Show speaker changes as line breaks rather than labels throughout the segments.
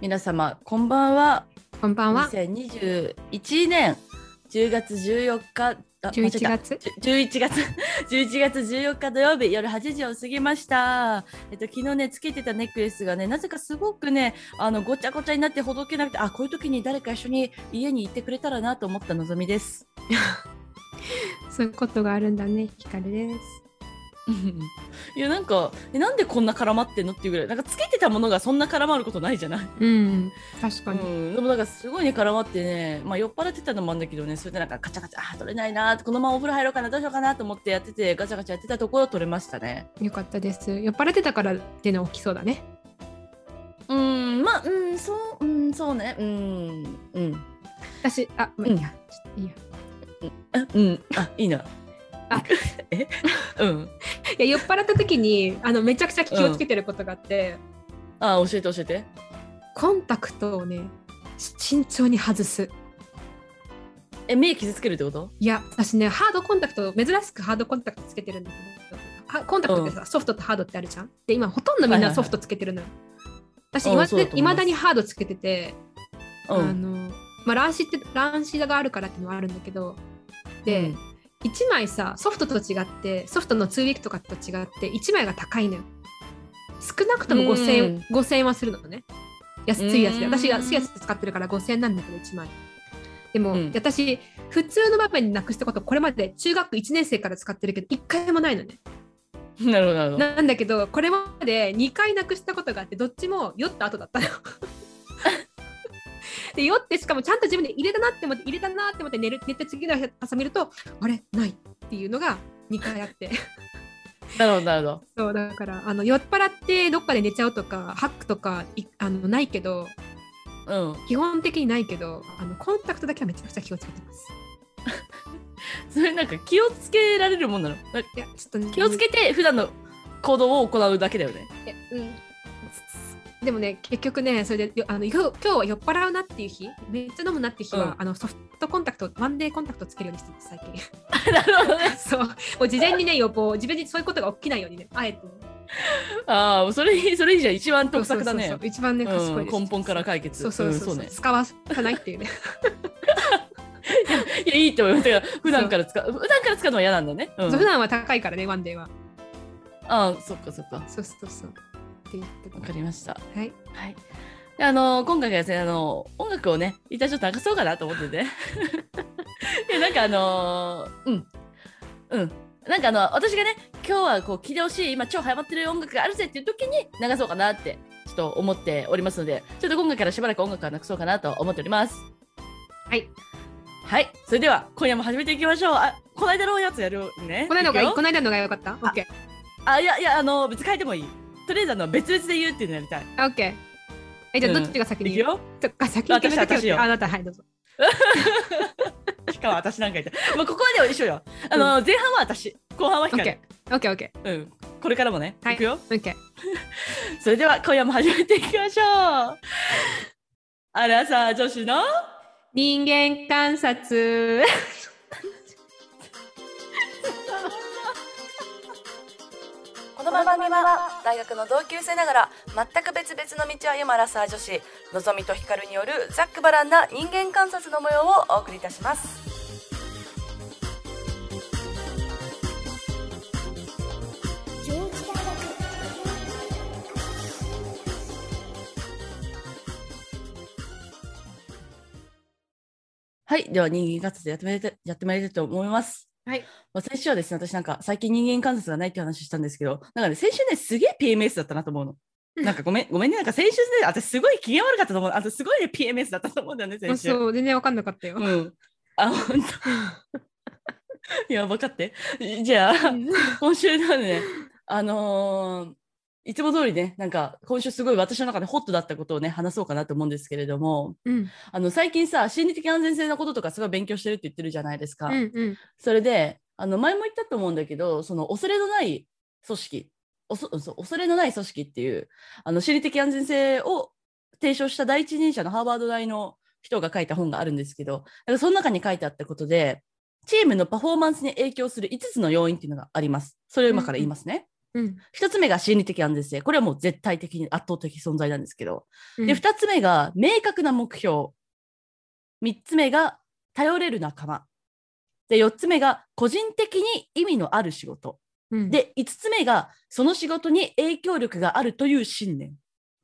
皆様こんばんは。
こんばんは。
2021年10月14日。あ間違え
11
た
月。
じゅ11月 11月14日土曜日夜8時を過ぎました。えっと昨日ねつけてたネックレスがねなぜかすごくねあのごちゃごちゃになってほどけなくてあこういう時に誰か一緒に家に行ってくれたらなと思ったのぞみです。
そういうことがあるんだね、ひかるです。
いやなんかえなんでこんな絡まってんのっていうぐらいなんかつけてたものがそんな絡まることないじゃない？
うん、確かに。
うん、でもなんかすごいね絡まってね、まあ、酔っ払ってたのもあるんだけどねそれでなんかカチャカチャあー取れないなこのままお風呂入ろうかなどうしようかなと思ってやっててガチャガチャやってたところ取れましたね
よかったです。酔っ払ってたからっていうのは起きそうだね。
うんまあうんそううんそうねうんうん
私、あ、まあ、いいや。ちょっといいや。
あうんあいいな
あ
え？うん。
いや、酔っ払った時に、あの、めちゃくちゃ気をつけてることがあって、
あ教えて教えて。
コンタクトをね、慎重に外す。
え目傷つけるってこと？
いや、私ね、ハードコンタクト、珍しくハードコンタクトつけてるんだけど、はコンタクトってさ、ソフトとハードってあるじゃん？で、今、ほとんどみんなソフトつけてるのよ。私、
うん
いま
います。
だにハードつけてて、
う
あのまあ、乱視って乱視があるからっていうのはあるんだけど。で、
うん
1枚さソフトと違ってソフトの2ウィークとかと違って1枚が高いのよ。少なくとも5000円,、
うん
5000円はするのね。安いやつで
うん。
私が安いやつ使ってるから5000円なんだけど1枚。でも、
うん。
私普通の場面になくしたことこれまで中学1年生から使ってるけど1回もないのね。
なるほどなるほど。
なんだけどこれまで2回なくしたことがあってどっちも酔った後だったの。で酔ってしかもちゃんと自分で入れたなって思って入れたなって思って寝る寝て次の朝見るとあれ？ないっていうのが2回あって。
なるほどなるほど。
そうだからあの酔っ払ってどっかで寝ちゃうとかハックとかいあのないけど
うん。
基本的にないけどあのコンタクトだけはめちゃくちゃ気をつけてます。
それなんか気をつけられるもんなの？ない
やちょっとね
気をつけて普段の行動を行うだけだよね。
いやうんでもね結局ねそれでよあの今日今日は酔っ払うなっていう日めっちゃ飲むなっていう日は、
うん。
あのソフトコンタクトワンデーコンタクトつけるようにしてます最近
なるほどね。
そう。もう事前にね予防自分にそういうことが起きないようにねあえて。ね
ああそれそれいいじゃん一番得策だね。
一番ね賢い
うん根本から解決。
そうそうそう。そう、
んね。
使わさないっていうね。
いやいいと思います。普段から使う普段から使うのは嫌なんだね、うん。
普段は高いからねワンデーは。
ああそっかそっか。
そうそうそうって言ってた
わかりました。
はい。
はい。であの今回がですねあの音楽をね一旦ちょっと流そうかなと思ってて。いやなんかあのうん。うん。なんかあの私がね今日はこう聴いてほしい今超ハマってる音楽があるぜっていう時に流そうかなってちょっと思っておりますのでちょっと今回からしばらく音楽はなくそうかなと思っております。
はい。
はい。それでは今夜も始めていきましょう。あこの間のやつやるね。
この間が
いくよ。
この間のが良かった ?OK
あいやいやあの別に変えてもいいとりあえずあの別々で言うっていうのやりたい。
OK えじゃあ
うん。
どっちが先に？言う、
よ？
とか先に決めてあなたはいどうぞ。
しかも私なんかいた。まあ、ここまでは一緒よ。あの、前半は私、後半は光。
OK OK OK
うん。これからもね、
はい。
いくよ。
OK
それでは今夜も始めていきましょう。アラサー女子の？
人間観察
の番組は大学の同級生ながら全く別々の道を歩むアラサー女子のぞみとひかるによるざっくばらんな人間観察の模様をお送りいたします
はい。では人間観察やってまいりたいやってまいりたいと思います。
はい
まあ、先週はですね、私なんか最近人間観察がないって話したんですけど、なんかね、先週ね、すげえ PMS だったなと思うの。なんかごめん、ごめんね、なんか先週ね、私すごい機嫌悪かったと思う。あとすごいね、PMS だったと思うんだよね、
あ
先週。
そう全然わかんなかったよ、
うん。あ、本当。いや、分かって。じゃあ、今週のね、あのーいつも通りね、なんか今週すごい私の中でホットだったことをね、話そうかなと思うんですけれども、
うん
あの最近さ、心理的安全性のこととかすごい勉強してるって言ってるじゃないですか。
うんうん
それで、あの前も言ったと思うんだけど、その恐れのない組織、おそそう恐れのない組織っていう、あの心理的安全性を提唱した第一人者のハーバード大の人が書いた本があるんですけど、だからその中に書いてあったことで、チームのパフォーマンスに影響する5つの要因っていうのがあります。それを今から言いますね。
うん
1つ目が心理的安全性。これはもう絶対的に圧倒的存在なんですけど。
うん
で、2つ目が明確な目標。3つ目が頼れる仲間。で、4つ目が個人的に意味のある仕事。
うん、
で、5つ目がその仕事に影響力があるという信念。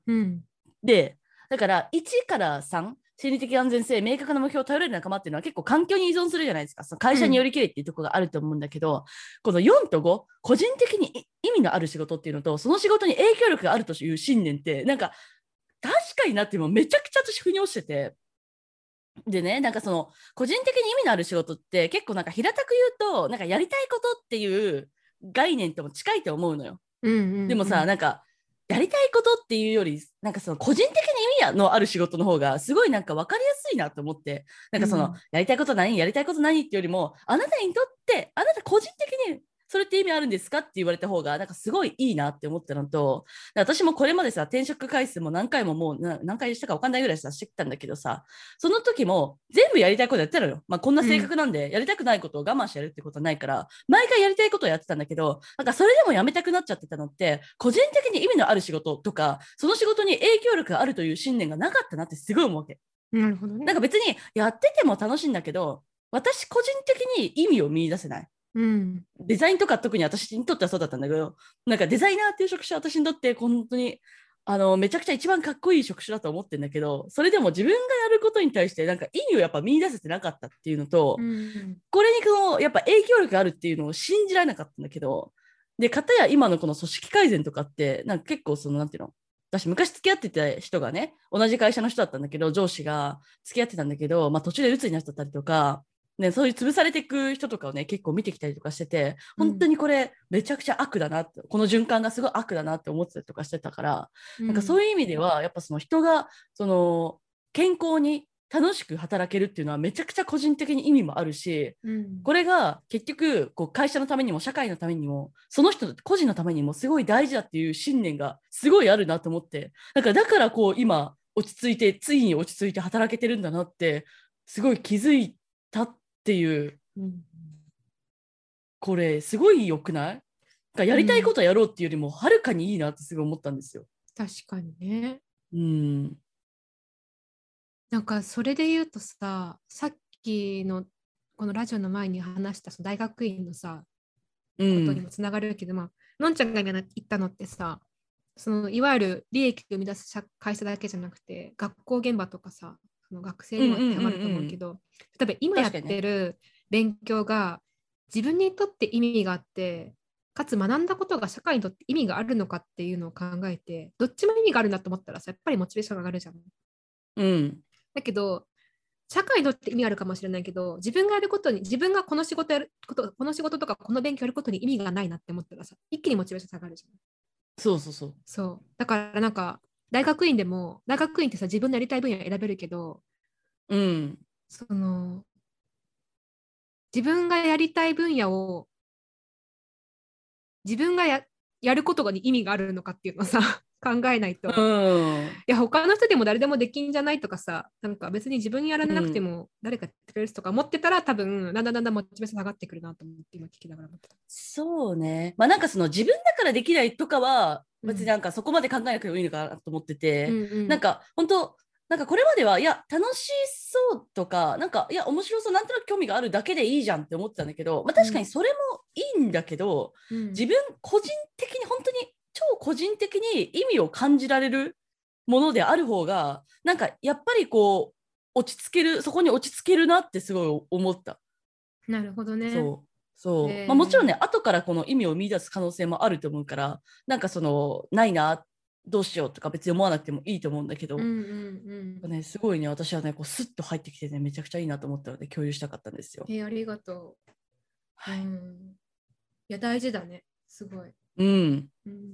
うん
で、だから1から3、心理的安全性、明確な目標を頼れる仲間っていうのは結構環境に依存するじゃないですか。その会社によりきれっていうところがあると思うんだけど、この4と5、個人的にい意味のある仕事っていうのと、その仕事に影響力があるという信念って、なんか確かになってもめちゃくちゃ私腑に落ちてて。でね、なんかその個人的に意味のある仕事って結構なんか平たく言うと、なんかやりたいことっていう概念とも近いと思うのよ。
うんうん
でもさ、なんかやりたいことっていうよりなんかその個人的に意味のある仕事の方がすごいなんか分かりやすいなと思って。なんかその、
うん。
やりたいこと何やりたいこと何っていうよりもあなたにとってあなた個人的にそれって意味あるんですか？って言われた方がなんかすごいいいなって思ったのと私もこれまでさ転職回数も何回ももうな何回したか分かんないぐらいさしてきたんだけどさその時も全部やりたいことやってたのよ、まあ、こんな性格なんで、やりたくないことを我慢してやるってことはないから毎回やりたいことをやってたんだけどなんかそれでもやめたくなっちゃってたのって個人的に意味のある仕事とかその仕事に影響力があるという信念がなかったなってすごい思うわけ。
なるほどね。
なんか別にやってても楽しいんだけど私個人的に意味を見出せない
うん。
デザインとか特に私にとってはそうだったんだけどなんかデザイナーっていう職種は私にとって本当にあのめちゃくちゃ一番かっこいい職種だと思ってるんだけどそれでも自分がやることに対してなんか意味をやっぱ見出せてなかったっていうのと、
うん。
これにこのやっぱ影響力があるっていうのを信じられなかったんだけどで片や今のこの組織改善とかってなんか結構そのなんていうの私昔付き合ってた人がね同じ会社の人だったんだけど上司が付き合ってたんだけど、まあ、途中で鬱になっちゃったりとか、ね、そういう潰されていく人とかをね結構見てきたりとかしてて本当にこれめちゃくちゃ悪だなって、この循環がすごい悪だなって思ってたりとかしてたからなんかそういう意味ではやっぱその人がその健康に楽しく働けるっていうのはめちゃくちゃ個人的に意味もあるし
うん。
これが結局こう会社のためにも社会のためにもその人個人のためにもすごい大事だっていう信念がすごいあるなと思ってだからだからこう今落ち着いてついに落ち着いて働けてるんだなってすごい気づいたっていう。
うん。
これすごい良くない？かやりたいことやろうっていうよりもはるかにいいなってすごい思ったんですよ。
確かにね。
うん。
なんかそれで言うとさ、さっきのこのラジオの前に話したその大学院のさ、
う
ことに
ん
もつながるけど、まあ、のんちゃんが今言ったのってさ、そのいわゆる利益を生み出す社会社だけじゃなくて、学校現場とかさ、その学生にも当てはまると思うけど、例えば今やってる勉強が自分にとって意味があって、かつ学んだことが社会にとって意味があるのかっていうのを考えて、どっちも意味があるんだと思ったらさ、やっぱりモチベーションが上がるじゃん。
うん
だけど、社会にとって意味あるかもしれないけど、自分がやることに、自分がこの仕事やること、この仕事とかこの勉強やることに意味がないなって思ったらさ、一気にモチベーション下がるじゃん。
そうそうそう
そう。だからなんか、大学院でも、大学院ってさ、自分のやりたい分野選べるけど、
うん。
その、自分がやりたい分野を、自分がややることに意味があるのかっていうのをさ、考えないと。
うん
いや他の人でも誰でもできんじゃないとかさなんか別に自分にやらなくても誰かやってくれるとか思ってたら多分だんだんだんだんモチベーション下がってくるなと思って今聞きながら。
そうね。まあなんかその自分だからできないとかは
うん
別になんかそこまで考えなくてもいいのかなと思ってて、
うんうん
なんか本当なんかこれまではいや楽しそうとかなんかいや面白そうなんとなく興味があるだけでいいじゃんって思ってたんだけど、まあ、確かにそれもいいんだけど、
うん
自分個人的に本当に超個人的に意味を感じられるものである方がなんかやっぱりこう落ち着けるそこに落ち着けるなってすごい思った。
なるほどね。
そうそう、まあ、もちろんね後からこの意味を見出す可能性もあると思うからなんかそのないなどうしようとか別に思わなくてもいいと思うんだけど、
うんうんうん。
ね、すごいね私はねこうスッと入ってきてねめちゃくちゃいいなと思ったので共有したかったんですよ。
えーありがとう。
はい
うん、いや大事だね。すごい。
うん、
うん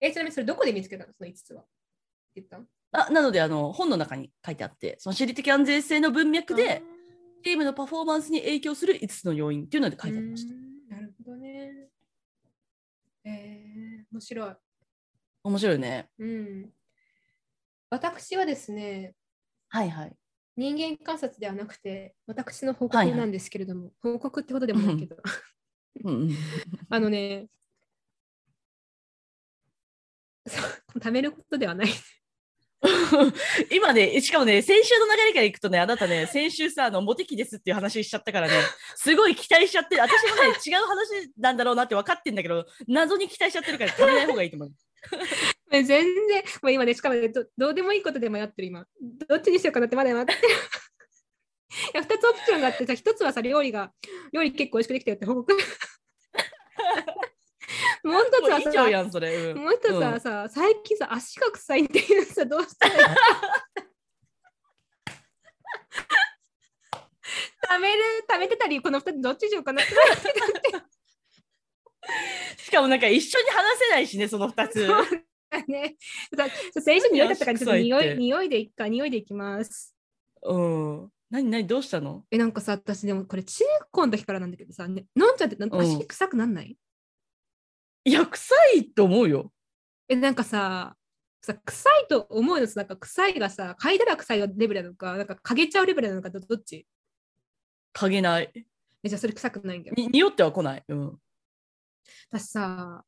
えちなみにそれどこで見つけたの？その5つは。言った？
あなのであの本の中に書いてあってその心理的安全性の文脈でチームのパフォーマンスに影響する5つの要因っていうので書いてありました。
うんなるほどね。えー、面白い。
面白いね。
うん。私はですね、
はいはい。
人間観察ではなくて、私の報
はいはい
告なんですけれども、報告ってほどでもないけど、あのね、貯めることではない。
今ね、しかもね、先週の流れからいくとね、あなたね、先週さ、あの、モテ期ですっていう話しちゃったからね、すごい期待しちゃってる。私もね、違う話なんだろうなって分かってんだけど、謎に期待しちゃってるから、食べない方がいいと思う。
全然、もう今ね、しかもねど、どうでもいいことで迷ってる今。どっちにしようかなってまだ迷ってる。いや、2つオプションがあってさ、1つはさ、料理が、料理結構美味しくできたよって報告。もう一つ
もう
はいさ、もう一つはさ、最近さ、足が臭いっていうさ、どうしたらいい食べる、食べてたり、この2つどっちにしようかなって。
しかもなんか一緒に話せないしね、その2つ。
ね。さ先週に良かったから、ちょっと匂い、匂いでいっか、匂いでいきます。
うん。何何どうしたの？
え、なんかさ、私でもこれ中学校の時からなんだけどさ、ね、のんちゃんってなんか
うん
足臭くなんない、
いや、臭いと思うよ。
え、なんかさ、さ臭いと思うのさ、なんか臭いがさ、嗅いだら臭いレベルなのか、なんか嗅げちゃうレベルなのか、どどっち？
嗅げない。
え、じゃあそれ臭くないんだよ。
に匂っては来ない。うん。
私さ、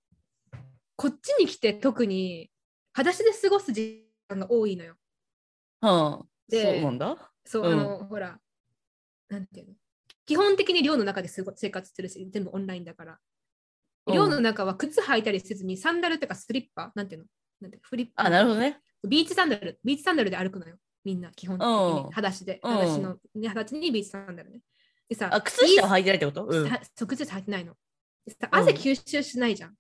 こっちに来て特に裸足で過ごす時間が多いのよ。
はあ、
で
そうなんだ。
そう、
うん
あの、ほら、なんていうの？基本的に寮の中で生活してるし、全部オンラインだから。
うん
寮の中は靴履いたりせずに、サンダルとかスリッパ、なんていうの？なんていうの？フリップ
あ、なるほどね。
ビーチサンダル、ビーチサンダルで歩くのよ。みんな、基本的に。
うん
裸足で。
うん
裸足の、ね、裸足にビーチサンダルね。でさ、
あ、靴下履いてないってこと？うん。
そう靴下履いてないの。でさ、
うん
汗吸収しないじゃん。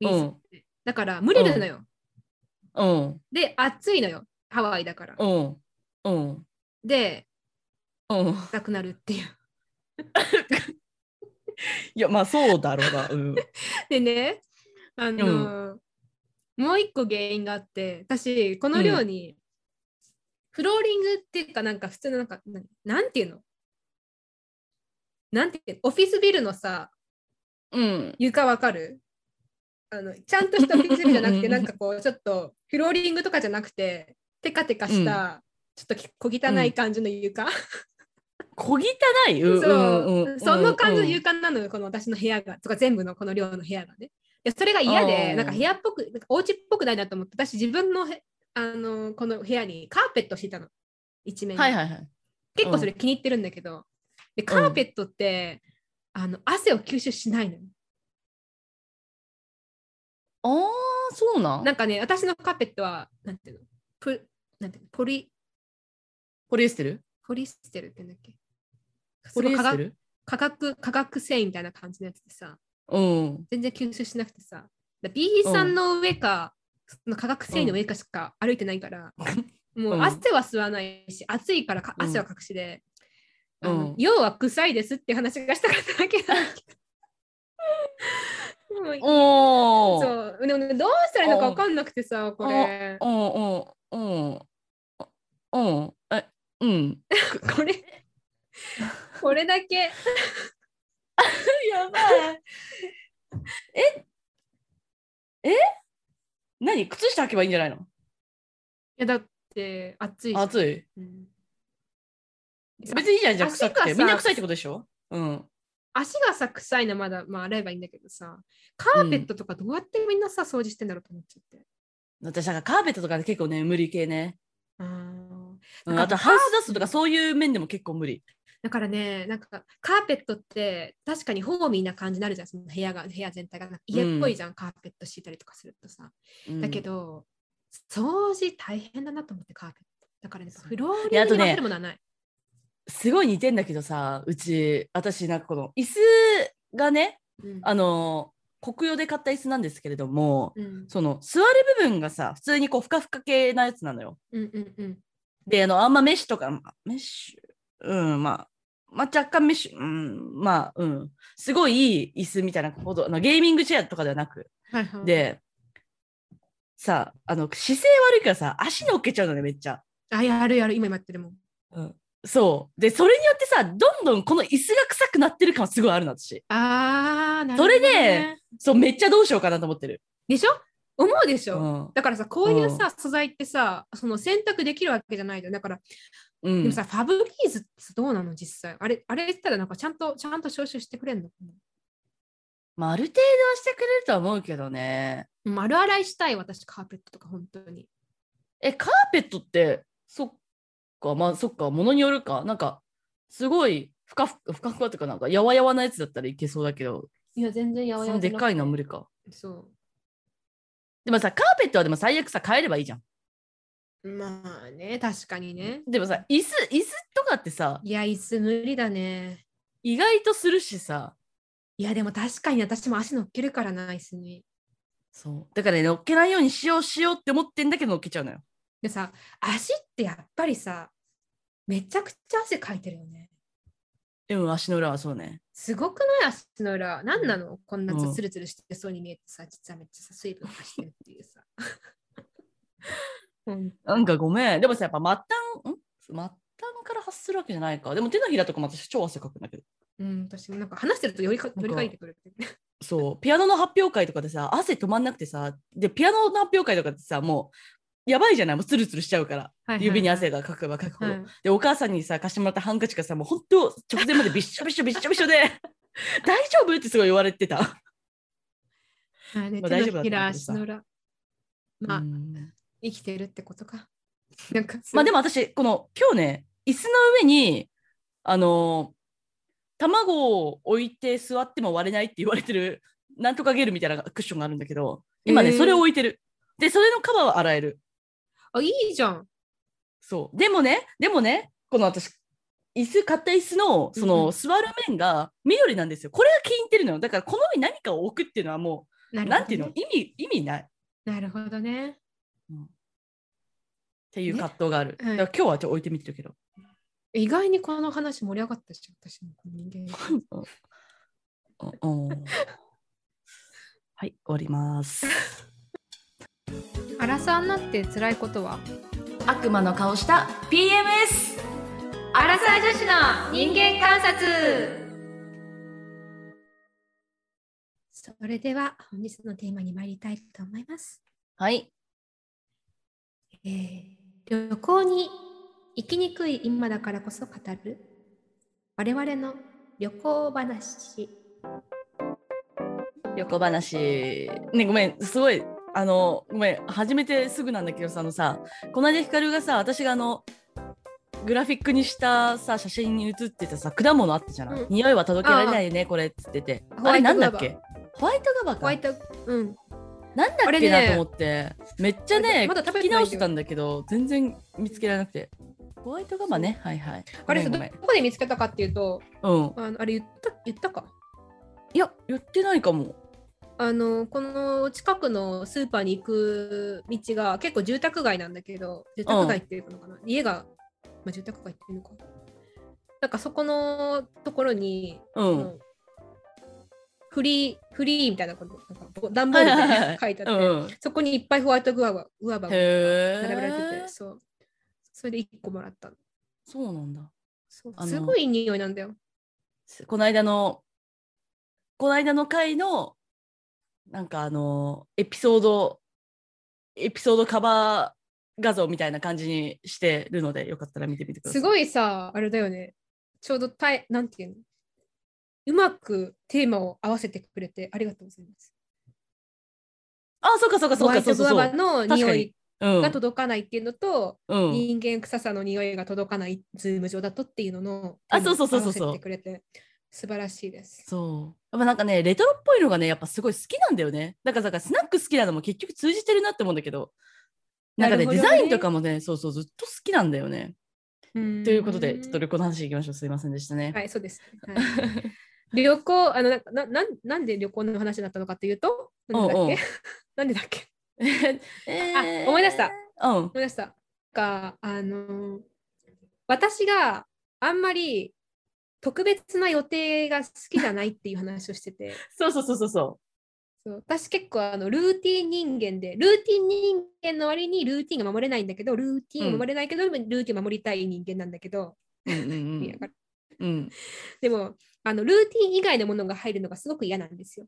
ビーチだから、無理なのよ。
うん。
で、暑いのよ。ハワイだから。
うん。うん。
で、
うん。
なくなるっていう。
いや、まあそうだろうな。うん。
でね、あのもう一個原因があって、私、この寮に、フローリングっていうか、なんか普通のなんか、ななんていうの？なんていう？のオフィスビルのさ、
うん。
床わかる？あのちゃんとしたオフィスビルじゃなくて、
うん
なんかこう、ちょっとフローリングとかじゃなくて、テカテカした、ちょっとき小汚い感じの床、
小汚い？うん
そう、
うんうん。
その感じの
うん
床なのよ、この私の部屋が、とか全部のこの寮の部屋がね。でそれが嫌で、
うん
なんか部屋っぽく、なんかお家っぽくないなと思って、私自分のへあのこの部屋にカーペットしてたの、一面に。
はいはいはい。
結構それ気に入ってるんだけど、でカーペットって、あの汗を吸収しないのよ。
ああ、そうなん？
なんかね、私のカーペットは、なんていうの？プなんていうの？ポリ
ポリエステル？
ポリステルって言うんだっけ？
ポリエステル？
化学化学繊維みたいな感じのやつでさ、
うん。
全然吸収しなくてさ、だ B さんの上か、その化学繊維の上かしか歩いてないから、もう
うん
汗は吸わないし、暑いからか
うん
汗は隠しで、
うん
要は臭いですって話がしたかっただけなんだけど。もう。そうでもね、どうしたらいいのか分かんなくてさ、これ。
うんうんうん。うん。え、うん。
これ、これだけ。
やばい。え？え？何？靴下履けばいいんじゃないの？
いやだって暑いし。
暑い？
うん
別にいいじゃん、じゃあ
足
臭くて。みんな臭いってことでしょ？うん。
足がさ、臭いのまだ、まあ、洗えばいいんだけどさ、カーペットとかどうやってみんなさ、掃除してんだろうと思っちゃって。
私、だからカーペットとか結構ね、無理系ね。
あー
うん、あとハウスダストとかそういう面でも結構無理。
だからね、なんかカーペットって確かにホーミーな感じになるじゃん、その部屋が、部屋全体が家っぽいじゃん、カーペット敷いたりとかするとさ。
うん
だけど、掃除大変だなと思って、カーペット。だからね、フローリングに混ぜるものはない。
すごい似てんだけどさ、うち、私、なんかこの椅子がね、
うん
あの、国用で買った椅子なんですけれども、
うん
その座る部分がさ、普通にこうふかふか系なやつなのよ。
うんうんうん
で、あの、あんまメッシュとか、まあメッシュ、うん、まあ、まあ、若干メッシュ、うん、まあ、うん、すごいいい椅子みたいなこと、あのゲーミングチェアとかではなく、
はいはい、
で、さ、あの、姿勢悪いからさ、足乗っけちゃうのね、めっちゃ。
あ、やるやる、今やってるもん。
うん、そう。で、それによってさ、どんどんこの椅子が臭くなってる感はすごいあるの、私。
あー、なるほど、
それ
ね。
でそう、めっちゃどうしようかなと思ってる。
でしょ？思うでしょ、
うん。
だからさ、こういうさ、素材ってさ、その選択できるわけじゃない。だから、
うん
でもさ、ファブリーズってどうなの？実際。あれ、あれ言ったらなんかちゃんと、ちゃんと招集してくれんの？かな
まあ、ある程度はしてくれるとは思うけどね。
丸洗いしたい私カーペットとか本当に
え、カーペットって、そっか、まあそっか、ものによるか。なんか、すごい、ふかふか、ふかふかとか、なんか、やわやわなやつだったらいけそうだけど、
いや全然や
そのでっかいのは無
理
理か。
そ
でもさ、カーペットはでも最悪さ、変えればいいじゃん。
うまあね確かにね
でもさ、椅子、椅子とかってさ、
いや椅子無理だね
意外とするしさ、
いやでも確かに私も足乗っけるからな椅子に
そう。だからね、乗っけないようにしようしようって思ってんだけど乗っけちゃうのよ。
でさ足ってやっぱりさめちゃくちゃ汗かいてるよね
うん、足の裏はそうね。
すごくない？足の裏何なの？こんな
うん
ツルツルしてそうに見えてさ実はめっちゃさ水分がしてるっていうさ うん
なんかごめん。でもさ、やっぱ末端、ん？末端から発するわけじゃないか。でも手のひらとかも私超汗かくんだけど。
うん、私もなんか話してるとよりかりかいてくる。
そう、ピアノの発表会とかでさ、汗止まんなくてさ、で、ピアノの発表会とかってさ、もう、やばいじゃない？もうツルツルしちゃうから。
はいはいはい
指に汗がかくばかくほど。
はい
で、お母さんにさ、貸してもらったハンカチがさ、もう本当、直前まで びっしょびしょびっしょびしょで、大丈夫？ってすごい言われてた。まあ大丈夫だと思うけど
手のひら、
さ
足の裏。まあ、
うん
生きてるってことか。なんか
まあで
も、
も私、この今日ね、椅子の上に、あのー卵を置いて座っても割れないって言われてる、なんとかゲルみたいなクッションがあるんだけど、今ね、それを置いてる。で、それのカバーは洗える。
あ、いいじゃん。
そう。でもね、でもね、この私、椅子、買った椅子の、その、
うんうん
座る面が緑なんですよ。これが気に入ってるのよ。だから、この上に何かを置くっていうのはもう、
なね
なんていうの？意味、意味ない。
なるほどね。
っていう葛藤がある。
ねはい
だから今日はちょっと置いてみてるけど。
意外にこの話盛り上がったし、私も人間。
うんうんはい、終わります。
アラサーになって辛いことは？
悪魔の顔した PMS!
アラサー女子の人間観察それでは本日のテーマに参りたいと思います。
はい。
えー旅行に行きにくい今だからこそ語る我々の旅行話。
旅行話。ね、ごめん、すごい、あの、ごめん、始めてすぐなんだけどさ、あのさ、この間ヒカルがさ、私があの、グラフィックにしたさ、写真に写ってたさ、果物あったじゃない、
うん
匂いは届けられないよね、これっつってて。あれなんだっけ？ホワイトガバか。
ホワイト、うん。
なんだっけなと思って、めっちゃね、
まだ食べ
聞き直してたんだけど、全然見つけられなくて。ホワイトガバね、はいはい。
あれどこで見つけたかっていうと、
うん。
あのあれ言った言ったか？
いや、言ってないかも。
あのこの近くのスーパーに行く道が結構住宅街なんだけど住宅街っていうのかな、家が、まあ、住宅街っていうのか。なんかそこのところに、
うん。
フリーフリーみたいなことなんか段ボール
はいはいはい
で書いてあって、
うん。
そこにいっぱいホワイトグアバグアバが
へ
並べられて
え
て。そう。それで1個もらったの。
そうなんだ。
すごい匂いなんだよ。
この間の、この間の回の、なんかあの、エピソード、エピソードカバー画像みたいな感じにしてるので、よかったら見てみてください。
すごいさあれだよねちょうどたいなんていうのうまくテーマを合わせてくれてありがとうございます
あ、そうかそうかそうか、そうそうそう。
グアバの匂い
うん
が届かないっていうのと、
うん。
人間臭さの匂いが届かないズーム上だとっていうのの
あそうそうそうそうそう
てくれて素晴らしいです。
そう。やっぱなんかね、レトロっぽいのがね、やっぱすごい好きなんだよね。だから、スナック好きなのも結局通じてるなって思うんだけど、なんかね、
ね
デザインとかもね、そうそう、ずっと好きなんだよね。
と
ということで、ちょっと旅行の話いきましょう。すいませんでしたね。
はい、そうです。はい旅行、あのなななんなんで旅行の話になったのかというと、なんでだっけ？なんでだっけ？
え
あ思い出した。
うん。
思い出した。かあの私があんまり特別な予定が好きじゃないっていう話をしてて、
そうそうそうそうそ
そう私結構あのルーティン人間で、ルーティン人間の割にルーティンが守れないんだけど、ルーティンを守れないけど、ルーティンを守りたい人間なんだけど、
う。うんうん
いや
うん。うん。
でもあのルーティン以外のものが入るのがすごく嫌なんですよ。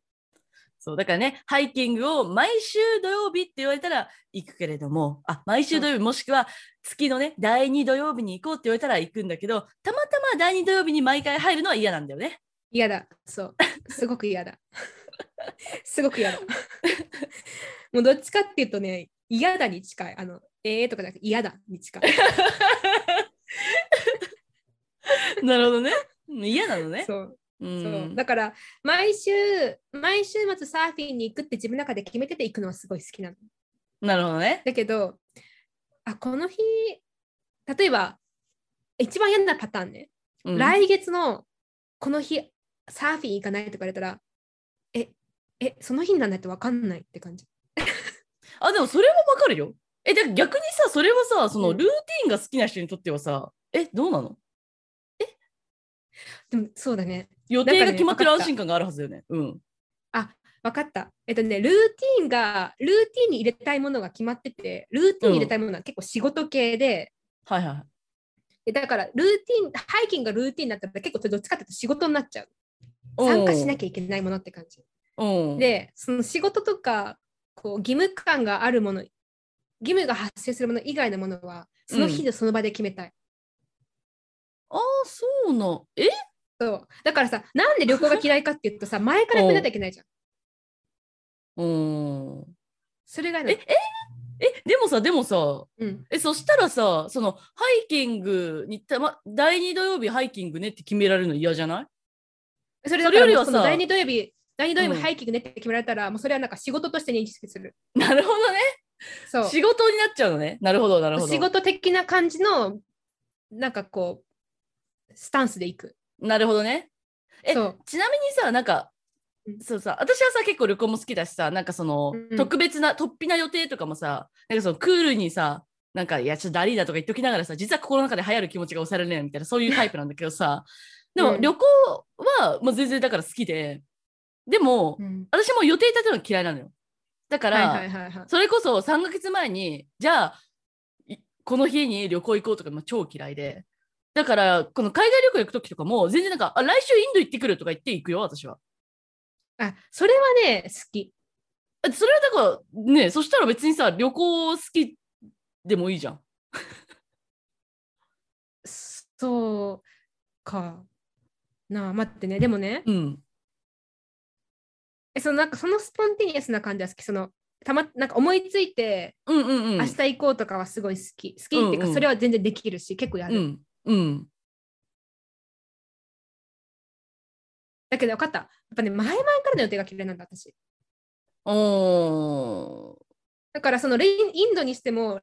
そう、だからね、ハイキングを毎週土曜日って言われたら行くけれども、あ、毎週土曜日もしくは月のね、第2土曜日に行こうって言われたら行くんだけど、たまたま第2土曜日に毎回入るのは嫌なんだよね。
嫌だ。そう。すごく嫌だ。すごく嫌だ。もうどっちかっていうとね、嫌だに近い。あの、えーとかじゃなくて嫌だに近い。
なるほどね。うん嫌なのね。
そう。
う
そうんだから毎週毎週末サーフィンに行くって自分の中で決めてて行くのはすごい好きなの。
なるほどね。
だけどあこの日例えば一番嫌なパターンね、
うん
来月のこの日サーフィン行かないとか言われたらええその日にならないと分かんないって感じ。
あ、でもそれもわかるよ。え、で逆にさ、それはさ、その
うん
ルーティンが好きな人にとってはさ、え、どうなの？
でもそうだね
予定が決まってる安心感があるはずだよね。うん。
分かった。えっとねルーティンがルーティンに入れたいものが決まっててルーティンに入れたいものは結構仕事系で、
はいはい。
でだからルーティンハイキングがルーティンになったら結構どっちかっていうと仕事になっちゃう。参加しなきゃいけないものって感じ。
うん。
で、その仕事とかこう義務感があるもの、義務が発生するもの以外のものは、その日のその場で決めたい。
ああ、そうな。え？
そうだからさ、なんで旅行が嫌いかっていうとさ、前から決めなきゃいけないじゃん。
うん。
それがね、
え、でもさ、でもさ、
うん、
え、そしたらさ、そのハイキングにたま、第2土曜日ハイキングねって決められるの嫌じゃない？
それ
よりはさ
第2土曜日、第2土曜
うん
日ハイキングねって決められたら、もうそれはなんか仕事として認識する。
なるほどね。
そう。
仕事になっちゃうのね。なるほど、なるほど。
仕事的な感じの、なんかこう、スタンスでいく。
なるほどね。えちなみにさ、なんか
うん、
そうさ、私はさ、結構旅行も好きだしさ、なんかその、
うん
特別な、突飛な予定とかもさ、なんかそのクールにさ、なんか、いや、ちょっとダリーだとか言っときながらさ、実は心の中で流行る気持ちが抑えられないみたいな、そういうタイプなんだけどさ、でも
うん
旅行は、もう全然だから好きで、でも、
うん
私も予定立てるの嫌いなのよ。だから、
はいはいはいはい。
それこそ3ヶ月前に、じゃあ、いこの日に旅行行こうとか、まあ、超嫌いで。だから、この海外旅行行く時とかも、全然なんか、あ来週インド行ってくるとか言って行くよ、私は。
あ、それはね、好き。
あそれはだから、ね、そしたら別にさ、旅行好きでもいいじゃん。
そうか。なあ、待ってね。でもね、
うん。
えそのなんかそのスポンティニアスな感じは好き。そのたまなんか思いついて、
うんうんうん。
明日行こうとかはすごい好き。好きっていうか、
うんうん
それは全然できるし、結構やる。
うん。うん。
だけど分かった。やっぱね、前々からの予定が嫌いなんだ、私。
おー。
だからそのレインインドにしても、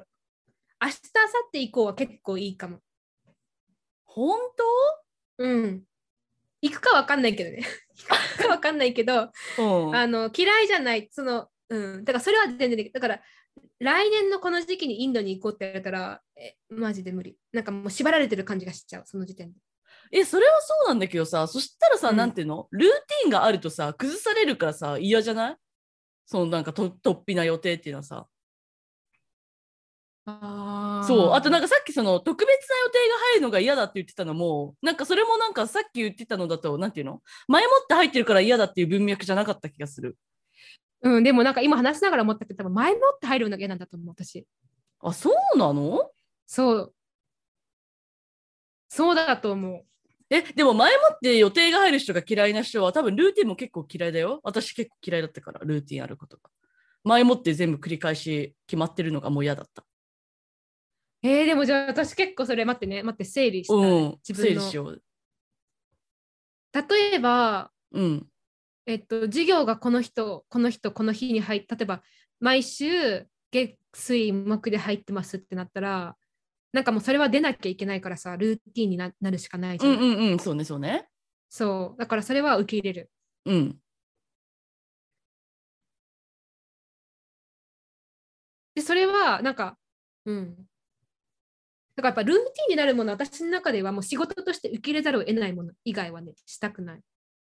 明日、明後日以降は結構いいかも。
本
うん。行くか分かんないけどね。行くか分かんないけど。あの嫌いじゃない、その、うん、だからそれは全然で。だから、来年のこの時期にインドに行こうって言われたら、え、マジで無理。なんかもう縛られてる感じがしちゃう、その時点で。
え、それはそうなんだけどさ、そしたらさ、
うん
なんていうの？ルーティンがあるとさ、崩されるからさ、嫌じゃない？そのなんかと突飛な予定っていうのはさ。
あ
そう、あとなん
か、
かさっきその特別な予定が入るのが嫌だって言ってたのも、なんかそれもなんかさっき言ってたのだと、なんていうの？前もって入ってるから嫌だっていう文脈じゃなかった気がする。
うん、でもなんか今話しながら思ったけど、多分前もって入るのが嫌なんだと思う、私。
あ、そうなの？
そう。そうだと思う。
え、でも前もって予定が入る人が嫌いな人は多分ルーティンも結構嫌いだよ。私結構嫌いだったから、ルーティンあることが。前もって全部繰り返し決まってるのがもう嫌だった。
えー、でもじゃあ私結構それ待ってね、待って整理したい。
うん、
自分の
整理しよう。
例えば、
うん。
えっと、授業がこの人、この人、この日に入って、例えば毎週月水木で入ってますってなったら、なんかもうそれは出なきゃいけないからさ、ルーティンにななるしかないじ
う
ゃん。
んうんうん、そうね、そうね。
そう、だからそれは受け入れる。
うん。
で、それはなんか、うん。だからやっぱルーティンになるもの、私の中ではもう仕事として受け入れざるを得ないもの以外はね、したくない。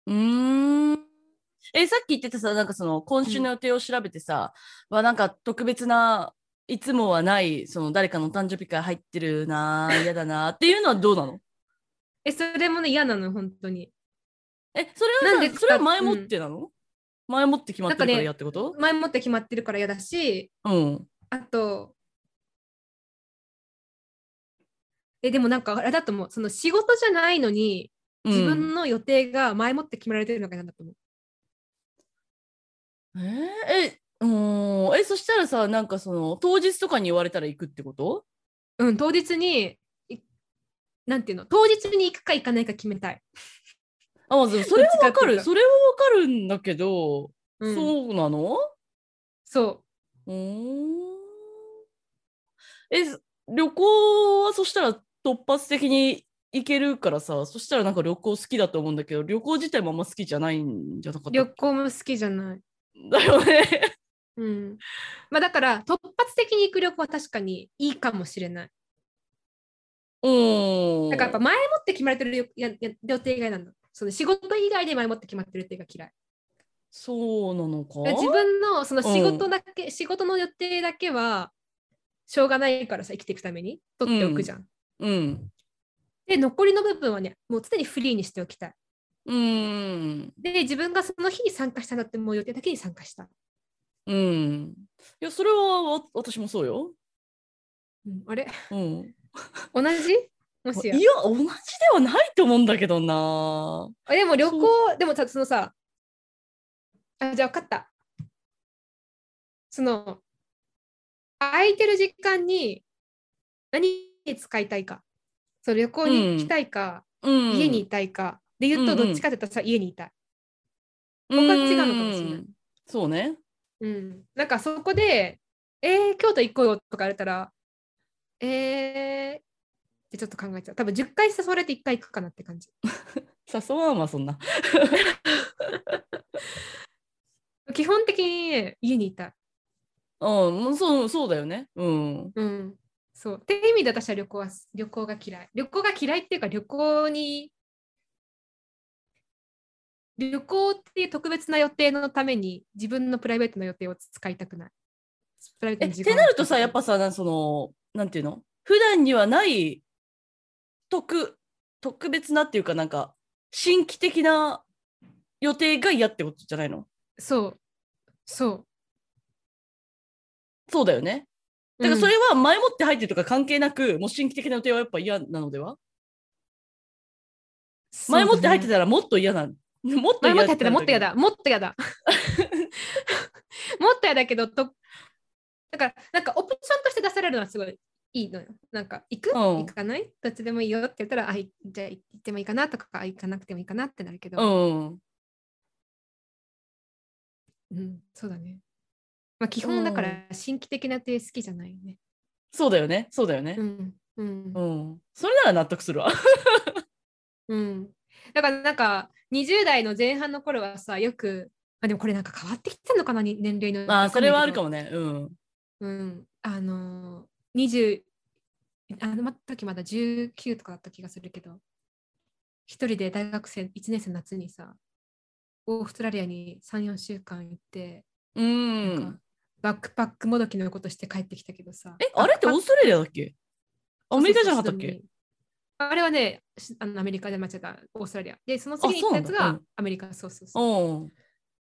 うーん。え、さっき言ってたさ、なんかその今週の予定を調べてさ、はなんか特別ないつもはない、その誰かのお誕生日会入ってるなあ、嫌だなあっていうのはどうなの？
え、それもね、嫌なの、本当に。
え、それは
なんで
さ、それは前もってなの、前もって決まってるから嫌ってこと、
前もって決まってるから嫌だし、
うん。
あと、え、でもなんかあれだと思う、その仕事じゃないのに、
うん
自分の予定が前もって決められてるのが嫌だと思う。
えーえうん。えそしたらさなんかその当日とかに言われたら行くってこと？
うん、当日に、いなんていうの、当日に行くか行かないか決めたい。
あまずそれはわかる。それはわかるんだけど、
うん、
そうなの？
そう。
ーん。えす旅行はそしたら突発的に行けるからさそしたらなんか旅行好きだと思うんだけど旅行自体もあんま好きじゃないんじゃなかった
旅行も好きじゃない。
だよね。
うん。まあだから、突発的に行く旅行は確かにいいかもしれない。
うん。
だからやっぱ前もって決まれてるよやや予定外なんだ。その仕事以外で前もって決まってる予定が嫌い。
そうなのか？
自分のその仕事だけ、仕事の予定だけはしょうがないからさ、生きていくために取っておくじゃん。
うん。
で、残りの部分はね、もう常にフリーにしておきたい。
うん。
で、自分がその日に参加したんだってもう予定だけに参加した。
うん。いや、それはわ私もそうよ。
うん、あれ？
うん。
同じ？もしや？
いや、。同じではないと思うんだけどな。
あでも旅
そ
行、でもさ、そのさ、あ、じゃあ分かった。その、空いてる時間に何に使いたいか。そう旅行に行きたいか、
うん。
家にいたいか。で言うと、
うんうん
どっちかって言ったらさ、家にいたい。
こ
こが違うのかもしれない
そうね。
うん。なんかそこで、えー、京都行こうよとか言われたら、えー、ってちょっと考えちゃう。多分10回誘われて1回行くかなって感じ。
誘わんわ、そんな。
基本的にね家にいたい。
うん、もうそう、そうだよね。うん。
うん。そう。って意味で私は旅行は旅行が嫌い。旅行が嫌いっていうか旅行に旅行っていう特別な予定のために自分のプライベートの予定を使いたくない。プライベート
え、ってなるとさ、やっぱさ、なその、なんていうの？普段にはない特、特別なっていうか、なんか、新規的な予定が嫌ってことじゃないの？
そう。そう。
そうだよね。だからそれは前もって入ってるとか関係なく、もう新規的な予定はやっぱ嫌なのでは？前もって入って
た
たらもっと嫌な、もっと嫌
前もっと嫌
だ。
だ。もっと嫌だ。もっと嫌だ けど、とだから、なんかオプションとして出されるのはすごいいいのよ。なんか、行く、
うん
行かない？どっちでもいいよって言ったら、あ、いじゃあ行ってもいいかなとか、あ行かなくてもいいかなってなるけど、
うん。
うん、そうだね。まあ、基本だから、新規的な手好きじゃないよね。
そうだよね。そうだよね
う。ん。うん
う。ん。それなら納得するわ。
うん。だから、なんか、20代の前半の頃はさ、よく、あ、でもこれなんか変わってきてんのかな、に年齢の。
まあ、それはあるか
も。
もね。うん。
うん。あのー、20、あの時まだ19とかだった気がするけど、一人で大学生、1年生の夏にさ、オーストラリアに3、4週間行って、
う
なん。バックパックもどきのことして帰ってきたけどさ。
え、あれってオーストラリアだっけ？アメリカじゃなかったっけ？
あれはね、しあのアメリカで間違えた、オーストラリア。で、その次に行ったやつがアメリカ、そうそうそう。
うん。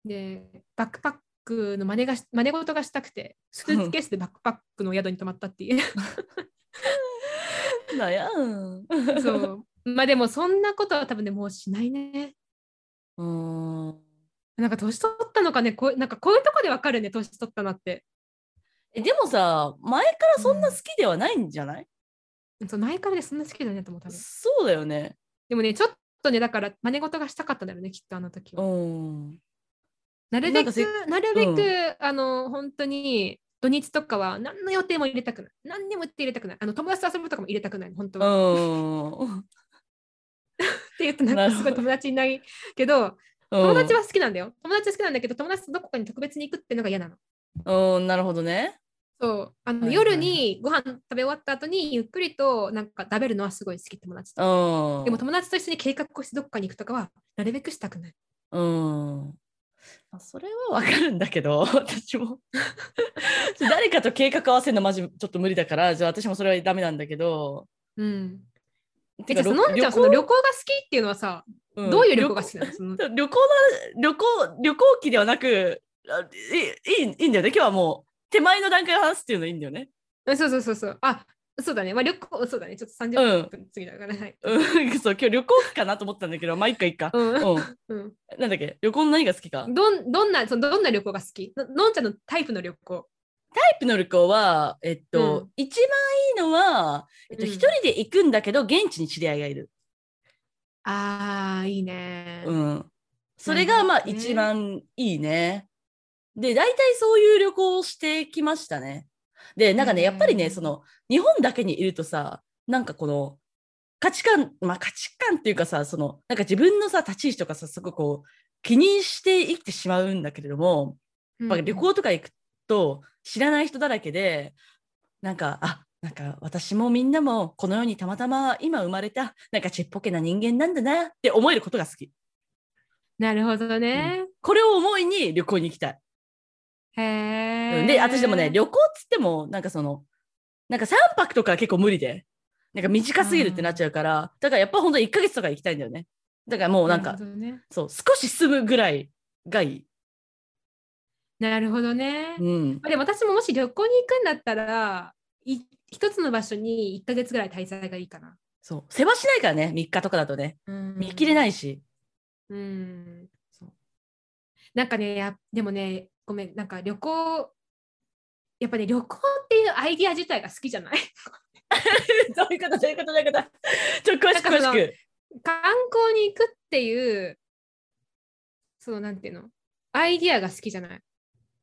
で、バックパックの真似がし真似事がしたくて、スーツケースでバックパックの宿に泊まったっていう。
だやん。
そう。まあでも、そんなことは多分ね、もうしないね。
うん。
なんか年取ったのかね、こうなんかこういうとこでわかるね、年取ったなって。
えでもさ、前からそんな好きではないんじゃない、
そう前からね、そんな好きだねと思う、多分。
そうだよね。
でもね、ちょっとね、だから真似事がしたかったんだよね、きっとあの時
う
は。
ん。
なるべく
な
るべく、
う
あの、本当に、土日とかは何の予定も入れたくない。何にも予定入れたくない。あの友達と遊ぶとかも入れたくない、本当
う
は。
ん。
って言うとなんかすごい友達いないけど、友達は好きなんだよ。友達は好きなんだけど、友達とどこかに特別に行くっていうのが嫌なの。
うん、なるほどね。
そう。あの、
はいはい
夜にご飯食べ終わった後にゆっくりとなんか食べるのはすごい好き、友達
う
と。
ん。
でも友達と一緒に計画をしてどこかに行くとかはなるべくしたくない。
うん。まあそれはわかるんだけど、私も。誰かと計画合わせるのマジちょっと無理だから、じゃあ私もそれはダメなんだけど。
うん。
て
え、じゃあ、
ろ
のんちゃん、その旅行？が好きっていうのはさ、
うん
どういう旅行が好きなの？その
旅旅行な旅行旅行機ではなくあいいいいいいんだよね今日はもう手前の段階で話すっていうのいいんだよね
えそうそうそうそう。あ、そうだね。まあ旅行、そうだね。ちょっと30分過ぎだから、はい。
うん、そう、今日旅行かなと思ったんだけど、まあ、いっかいっか。
うん
うん。
うん。
なんだっけ？旅行の何が好きか？
どんどんなそのどんな旅行が好き？ののんちゃんのタイプの旅行。
タイプの旅行は、えっと、
うん
一番いいのは、えっと、
うん
一人で行くんだけど、現地に知り合いがいる。
ああ、いいね。
うん。それが、まあ、一番いいね。で、大体そういう旅行をしてきましたね。で、なんかね、やっぱりね、その、日本だけにいるとさ、なんかこの、価値観、まあ価値観っていうかさ、その、なんか自分のさ、立ち位置とかさ、すごいこう、気にして生きてしまうんだけれども、
うん
やっぱ旅行とか行くと知らない人だらけでなんかあなんか私もみんなもこの世にたまたま今生まれたなんかちっぽけな人間なんだなって思えることが好き。
なるほどね。
これを思いに旅行に行きたい。
へ
で私でもね旅行っつってもなんかそのなんか3泊とかは結構無理でなんか短すぎるってなっちゃうからだからやっぱ本当1ヶ月とか行きたいんだよね。だからもうなんか
ね。
そう少し住むぐらいがいい。
なるほどね。
うん、
でも私ももし旅行に行くんだったら、い一つの場所に1ヶ月ぐらい滞在がいいかな。
そう世話しないからね3日とかだとね見切れないいし。
うん。
そう
なんかね、やでもね、ごめん、なんか旅行、やっぱね、旅行っていうアイディア自体が好きじゃない？
どういうことどういうことどういうこと？ちょっと詳しく詳しく。
観光に行くっていう、そうなんていうの、アイディアが好きじゃない？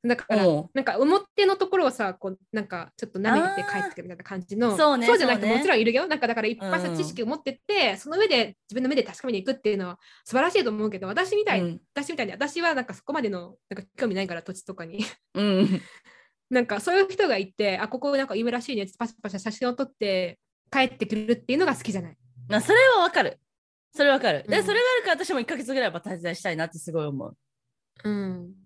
だから、
うん
なんか表のところをさ、こうなんかちょっと舐めて帰ってくるみたいな感じの、
そうね
じゃなくてもちろんいるよ。なんかだからいっぱいさ、
うん
知識を持ってって、その上で自分の目で確かめに行くっていうのは素晴らしいと思うけど、私みたい、
うん
私みたいに、私はなんかそこまでのなんか興味ないから土地とかに。
うん、
なんかそういう人がいて、あ、ここなんか有名らしいねってパシャパシャ写真を撮って帰ってくるっていうのが好きじゃない。
まあそれはわかる。それわかる。で、
うん
それがあるから私も1ヶ月ぐらいは滞在したいなってすごい思う。
うん。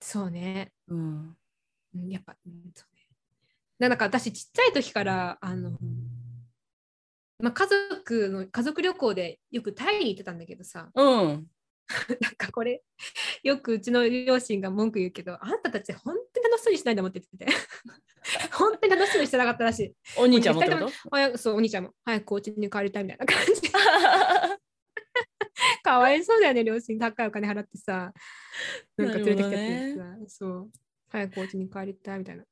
そうね。
うん。
うんやっぱ、うん、そうね。なんか私ちっちゃい時から、あの、まあ、家族の家族旅行でよくタイに行ってたんだけどさ、
うん。
なんかこれ、よくうちの両親が文句言うけど、あんたたち本当に楽しそうにしないんだもんって言ってて、本当に楽しそうにしてなかったらしい。
お兄ちゃんも
そう、お兄ちゃんも早くお家に帰りたいみたいな感じ。かわいそうだよね、両親高いお金払ってさ、なんか連れてきてってさ、そう、早くお家に帰りたいみたいな。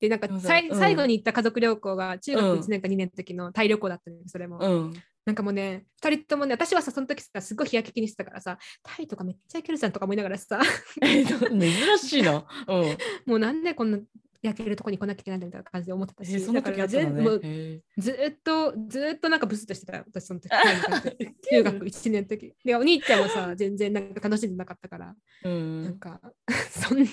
で、なんか
さ
さい
うん
最後に行った家族旅行が中学
うん
1年か2年の時のタイ旅行だったんだけど、それも。
うん。
なんかもうね、2人ともね、私はさ、その時さ、すごい日焼け気にしてたからさ、タイとかめっちゃ行けるじゃんとか思いながらさ、
珍しいな。うん。
もうなんでこんな焼けるとこに来なきゃいけないんだみたいな感じで思ってたし、
えそんな
だから
時あったの
全部
ね。へ
ずーっと、ずーっとなんかブスッとしてたよ、私その時。中学1年の時。で、お兄ちゃんもさ、全然なんか楽しんでなかったから、
う
なん
ん。
か、そんな、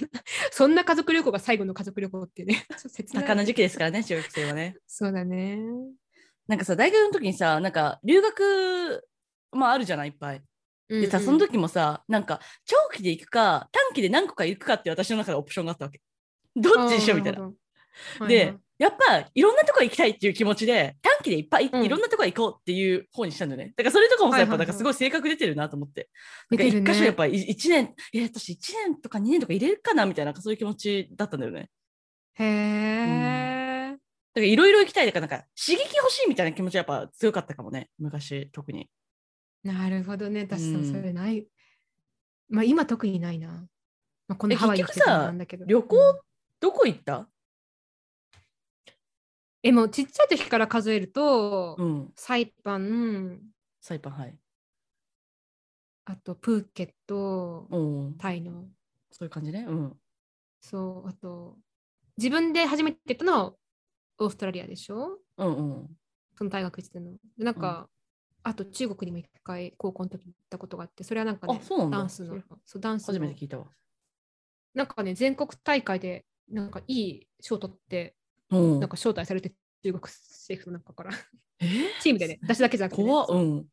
そんな家族旅行が最後の家族旅行っていうね、切ない
盛んな時期ですからね、中学生はね。
そうだね。
なんかさ、大学の時にさ、なんか留学、まああるじゃない、いっぱい。でさ、その時もさ、なんか長期で行くか、短期で何個か行くかって私の中でオプションがあったわけ。どっちにしようみたいな。
な
で、やっぱいろんなとこ行きたいっていう気持ちで短期でいっぱい、
うん
いろんなとこ行こうっていう方にしたんだよね。だからそれとかもさ、やっぱなんかすごい性格出てるなと思って。なんか一箇所やっぱい一年、え、私一年とか二年とか入れるかなみたいな、そういう気持ちだったんだよね。
へえ、
だからいろいろ行きたいだから、なんか刺激欲しいみたいな気持ちはやっぱ強かったかもね、昔特に。
なるほどね。私
うん
さ、それない。まあ今特にないな。まあ、この
え
ハワイ
さ。旅行
うん
どこ行った？
え、もうちっちゃい時から数えると、
うん。
サイパン、
サイパン、はい。
あとプーケット、
うん。
タイの、
そういう感じね。うん。
そう、あと、自分で初めて行ったのはオーストラリアでしょ？
うんうん。
その大学行ってたの。でなんか、あと中国にも一回高校の時に行ったことがあって、それはなんかね
あ、、そうなんだ。
ダンスの、そうダンス
初め
の
て聞いたわ。
なんかね、全国大会で、なんかいい賞取って、
うん
なんか招待されて、中国政府の中から、
え？
チームでね、私だけじゃなくてね、う
うん。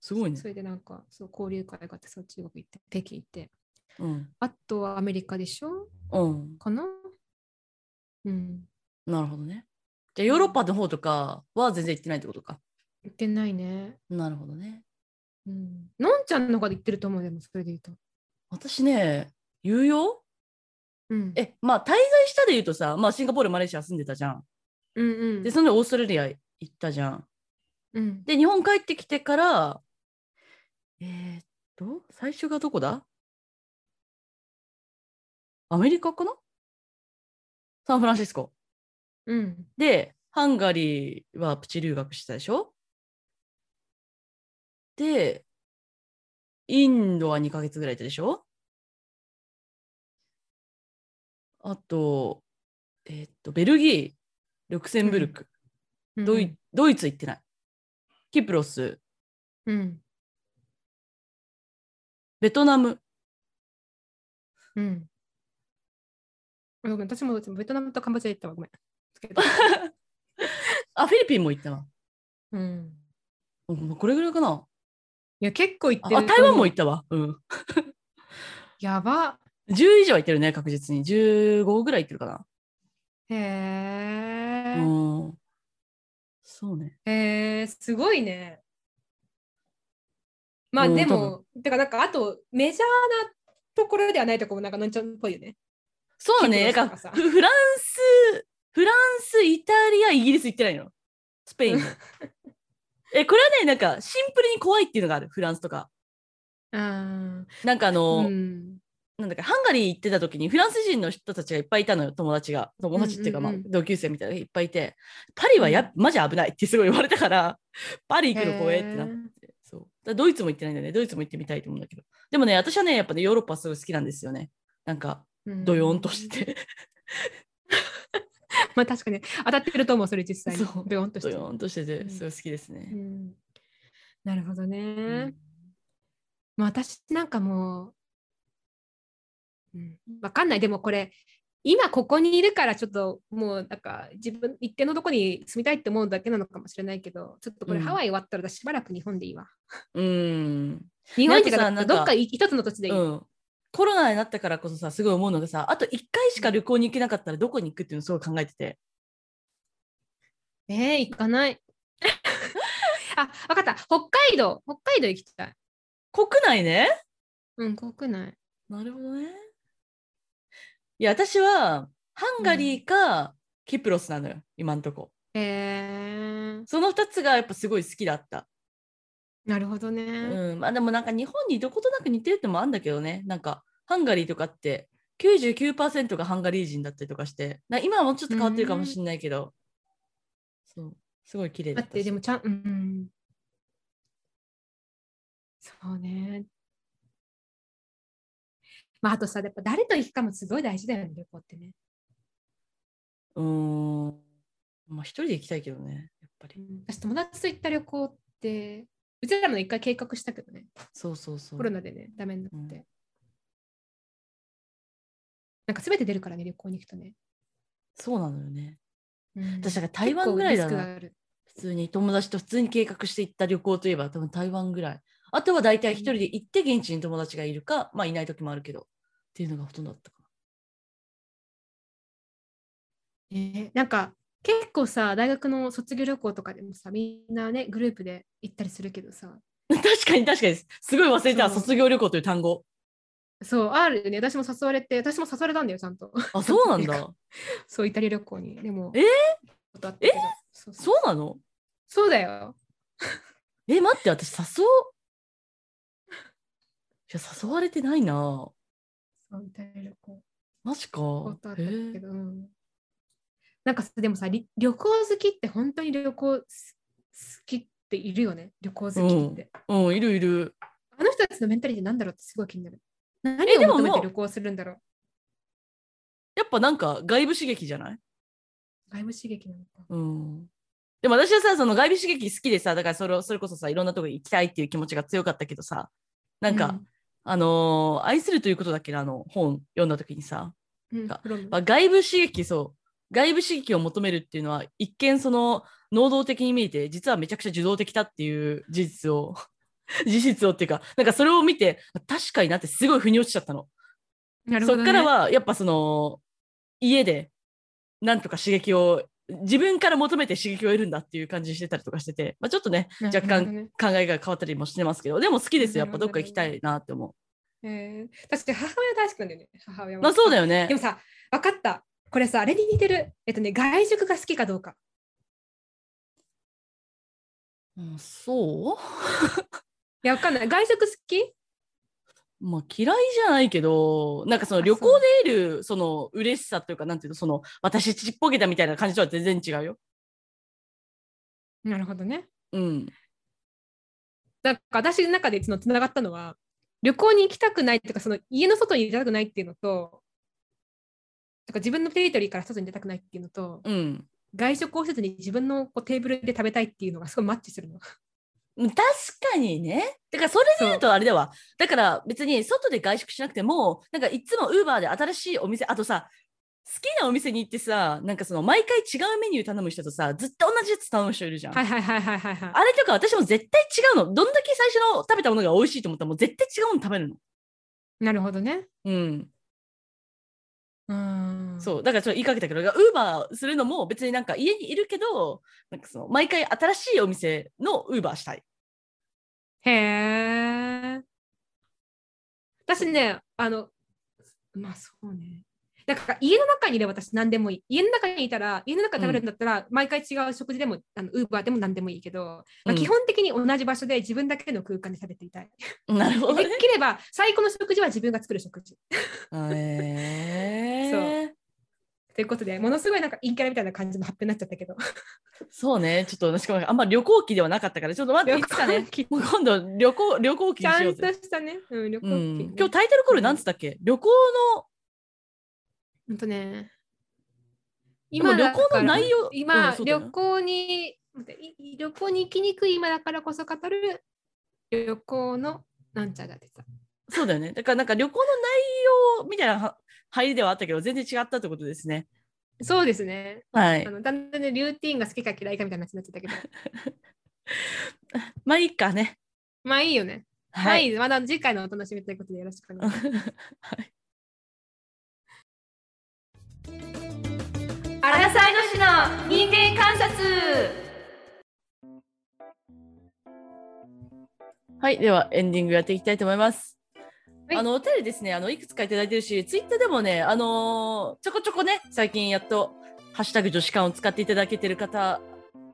すごいね
そ。れでなんか、そう交流会があって、そう中国行って、北京行って、
うん。
あとはアメリカでしょ？
うん。
かな？うん。
なるほどね。じゃあヨーロッパの方とかは全然行ってないってことか。
行ってないね。
なるほどね。
うん。のんちゃんの方が行ってると思う、でもそれで言うと。
私ね、有用
うん。
え、まあ滞在したで言うとさ、まあシンガポール、マレーシア住んでたじゃん。
うんうん。
でそのオーストラリア行ったじゃん。
うん。
で日本帰ってきてからえー、っと最初がどこだ？アメリカかな？サンフランシスコ。
うん。
でハンガリーはプチ留学したでしょ？でインドは2ヶ月ぐらいいたでしょ？あとえーっとベルギールクセンブルク、ドイドイツ行ってないキプロス
うん。
ベトナム
うん。私もベトナムとカンボジア行ったわ。ごめん。
あフィリピンも行ったな
うん。
うんこれぐらいかない
や、結構行ってる。
あ台湾も行ったわうん
やば。
10以上は行ってるね確実に15ぐらい行ってるかな
へえ。
うんそうね
へえ、すごいね。まあ
うん
でも、てかなんかあとメジャーなところではないところもなんかのんちゃんっぽいよね。
そうだねなんかフフランスフランスイタリアイギリス行ってないの？スペインも えこれはねなんかシンプルに怖いっていうのがあるフランスとか
あ
なんかあ
あ。
の、
うん。
なんだかハンガリー行ってた時にフランス人の人たちがいっぱいいたのよ友達が。友達っていうか、
うんうんうん
まあ、同級生みたいなのがいっぱいいて。パリはや、マジ危ないってすごい言われたから パリ行くの怖えってなってそう。ドイツも行ってないんだよね。ドイツも行ってみたいと思うんだけど。でもね私はねやっぱねヨーロッパすごい好きなんですよね。なんかドヨーンとしてて、
まあ確かに当たってると思う、それ実際に。
そう。
ドヨンとして。
ドヨーンとしてて
うん。
すごい好きです
う
ね、
ん。なるほどね。
うん。
まあ私なんかもう、うん、わかんない。でもこれ、今ここにいるからちょっともうなんか自分一定のとこに住みたいって思うだけなのかもしれないけど、ちょっとこれ
うん
ハワイ終わったらしばらく日本でいいわ。
うん
日本ってかどっか一つの土地でいい。
うん、コロナになったからこそさすごい思うのがさあと1回しか旅行に行けなかったらどこに行くっていうのをすごい考えてて
えー、行かない。あ、わかった。北海道。北海道行きたい。
国内ね
うん、国内。
なるほどねいや私はハンガリーかキプロスなのよ今んとこ。
えー、
その2つがやっぱすごい好きだった。
なるほどね。
うん。まあでもなんか日本にどことなく似てるってのもあるんだけどね。なんかハンガリーとかって99%がハンガリー人だったりとかして。な今はもうちょっと変わってるかもしれないけど、そう。すごい綺麗だ
だっ、
ったし。て
でもちゃん、うん。そうね。まあ、あとさ、やっぱ誰と行くかもすごい大事だよね、旅行ってね。
うーん。まあ一人で行きたいけどねやっぱり。
私、友達と行った旅行って、うちらも一回計画したけどね、
そうそうそう。
コロナでね、ダメになって。
うん。
なんか全て出るからね、旅行に行くとね。
そうなのよね。
うん。
私だから台湾ぐらいだな。普通に友達と普通に計画して行った旅行といえば多分台湾ぐらい。あとは大体一人で行って現地に友達がいるか、まあいない時もあるけどっていうのがほとんどだったか
えーなんか結構さ、大学の卒業旅行とかでもさ、みんなね、グループで行ったりするけどさ、
な。確かに確かに。すごい忘れてた、卒業旅行という単語。
そう、あるよね。私も誘われて、私も誘われたんだよ、ちゃんと。
あ、そうなんだ。
そう、イタリア旅行に。でも、
えー？
断ったけどそう
なの？
そうだよ。
え、待って、私誘う。いや、誘われてないな。
そう、イタリア旅行。
マジか。
断ったけ
へえ
ど、うんなんかさ、でもさ、り旅行好きって本当に旅行す好きっているよね？旅行好きって。
うん、いるいる。
あの人たちのメンタリティなんだろうってすごい気になる。何
でも
を求めて旅行するんだろう？
やっぱなんか外部刺激じゃない？
外部刺激なのか。
うん。でも私はさ、その外部刺激好きでさ、だからそれをそれこそさ、いろんなとこ行きたいっていう気持ちが強かったけどさ、なんか、あのー愛するということだっけな、あの本読んだ時にさ、
うん、
外部刺激、そう、外部刺激を求めるっていうのは、一見その能動的に見えて、実はめちゃくちゃ受動的だっていう事実を、事実をっていうか、なんかそれを見て、確かになってすごい腑に落ちちゃったの。
なるほど、ね。
そっからは、やっぱその、家で、なんとか刺激を、自分から求めて刺激を得るんだっていう感じしてたりとかしてて、まあ、ちょっとね、若干考えが変わったりもしてますけどでも好きですよ。やっぱ
ど
っか行きたいなって思う。
えー、確かに母親大好きなんだよね。母親
まあそうだよね。
でもさ分かった。これさあれに似てる。えっとね外食が好きかどうか。
うん、そう？
いや分かんない。外食好き？
まあ嫌いじゃないけど、なんかその
あ
旅行で得るその嬉しさというか、なんていうの、その私ちっぽけたみたいな感じとは全然違うよ。
なるほどね
うん。
だから私の中でつながったのは旅行に行きたくないとかその家の外に出たくないっていうのととか自分のテリトリーから外に出たくないっていうのと
うん。
外食をせずに自分のこうテーブルで食べたいっていうのがすごいマッチするの。
確かにね。だからそれで言うとあれだわ。だから別に外で外食しなくても、なんかいつもウーバーで新しいお店、あとさ、好きなお店に行ってさ、なんかその毎回違うメニュー頼む人とさ、ずっと同じやつ頼む人いるじゃん。
はいはいはいはいはいはい。
あれとか私も絶対違うの。どんだけ最初の食べたものが美味しいと思ったらもう絶対違うの食べるの。
なるほどね。
うん。
うーん。
そう。だからちょっと言いかけたけど、ウーバーするのも別になんか家にいるけど、なんかその毎回新しいお店のウーバーしたい。
へえ。私ね、あの、まあそうね。だから家の中にいれば私何でもいい。家の中にいたら、家の中で食べるんだったら、毎回違う食事でも、あのウーバーでも何でもいいけど、まあ、
うん
基本的に同じ場所で自分だけの空間で食べていたい。
なるほど
で
ね。
きれば最高の食事は自分が作る食事。
へー
ということで、ものすごいなんか陰キャラみたいな感じの発表になっちゃったけど。
そうね。ちょっとしかもあんま旅行記ではなかったから、ちょっと待って、いつかね今度旅行、旅行記
ちゃと
にしようんぜ。
したね。うん、旅行
うん
記ね、
今日タイトルコールなんつったっけ？旅行の、
ほんとね。
でも旅行の内容
今、
うん
旅行に、旅行に行きにくい今だからこそ語る旅行のなんちゃらでさ。
そうだよね。だからなんか旅行の内容みたいなは入りではあったけど、全然違ったってことですね。
そうですね。
はい
あ。のだんだんね、ルーティンが好きか嫌いかみたいな話になっちゃったけど。
まあいいかね。
まあいいよね。ま
はい。
あいいまだ次回のお楽しみということでよろしくお願いします。
はい
アラサイの市の人間観察
はい。では、エンディングやっていきたいと思います。
はい
あの、お便りですね、あの、いくつかいただいてるし、ツイッターでもね、あのーちょこちょこね、最近やっと、ハッシュタグ女子館を使っていただけてる方、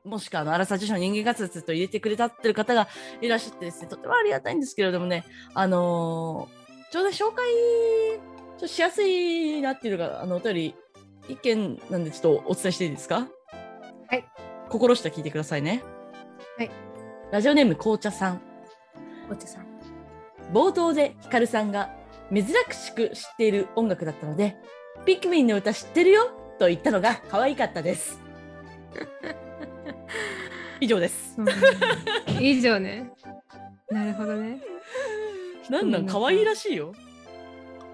もしくは、あの、アラサー女子の人間活動と入れてくれたってる方がいらっしゃってですね、とてもありがたいんですけれどもね、あのーちょうど紹介、ちょっとしやすいなっていうのが、あの、お便り、意見なんでちょっとお伝えしていいですか？
はい。
心して聞いてくださいね。
はい。
ラジオネーム紅茶さん。
お茶さん。
冒頭でヒカルさんが珍しく知っている音楽だったので、ピクミンの歌知ってるよ？と言ったのが可愛かったです。以上です。
以上ね。なるほどね。
なんなん？可愛いらしいよ。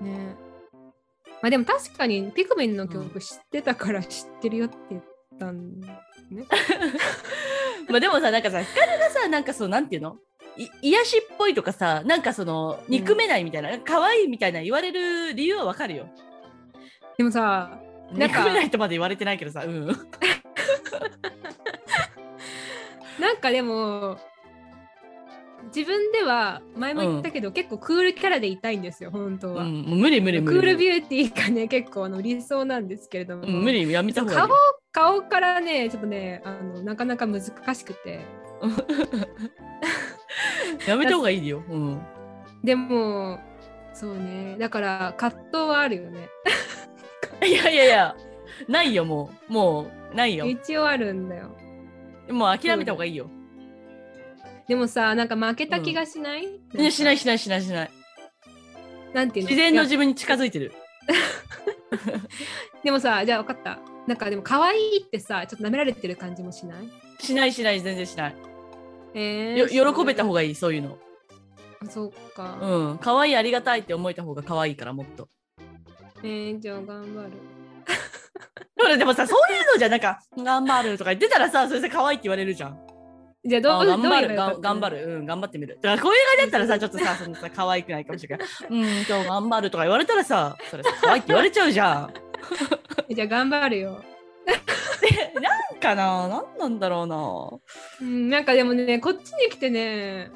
ねまあでも確かにピクミンの曲知ってたから知ってるよって言ったんね。
まあでもさ、なんかさ、ヒカルがさ、なんかそう、なんていうの？い癒しっぽいとかさ、なんかその、憎めないみたいな、可愛いみたいな言われる理由はわかるよ。
でもさ、なんか
憎めないとまで言われてないけどさ、うん。
なんかでも自分では前も言ったけど、結構クールキャラでいたいんですよ本当は。
うん、もう無理無理無理。
クールビューティーがね結構あの理想なんですけれども、
うん、無理やめた方がいい
顔
よ。
顔からねちょっとねあのなかなか難しくて
やめた方がいいよ。うん。
でもそうねだから葛藤はあるよね
いやいやいや、ないよ、もう。もう、ないよ。
一応あるんだよ
もう諦めた方がいいよ。
でもさなんか負けた気がしない、
いや、しないしないしないしない。
なんていうの？
自然の
いや
自分に近づいてる。
でもさじゃあ分かったなんかでも可愛いってさちょっと舐められてる感じもしない？
しないしない、全然しない。
え
よ喜べた方がいい、そういうの。
がそうか、
うん。可愛いありがたいって思えた方が可愛いから、もっと。
えー、じゃあ頑張る
ほら、でもさ、そういうのじゃ、なんか、頑張るとか言ってたらさ、それで可愛いって言われるじゃん。
じゃあどう
あ頑張る頑張る。うん、頑張ってみる。だからこういう感じだったらさ、ちょっとさ、そのさ、可愛くないかもしれない。うん、今日頑張るとか言われたらさ、それさ、可愛いって言われちゃうじゃん。
じゃあ頑張るよ。
なんかな？なんなんだろうな？
うん、なんかでもね、こっちに来てね、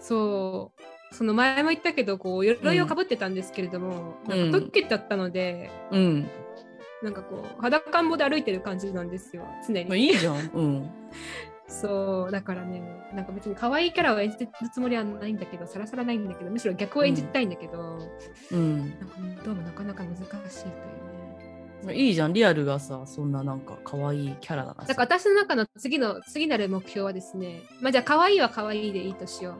そう、その前も言ったけど、こう、鎧をかぶってたんですけれども、
うん
なんかトッキだったので、
うん。
なんかこう、裸んぼで歩いてる感じなんですよ、常
まあ、
に。
いいじゃん。うん。
そうだからねなんか別に可愛いキャラを演じてるつもりはないんだけどさらさらないんだけどむしろ逆を演じたいんだけど、
うん。
なんかどうもなかなか難しいというね。
いいじゃんリアルがさそんななんか可愛いキャラだな
だから私の中の次の次なる目標はですねまあじゃあ可愛いは可愛いでいいとしよ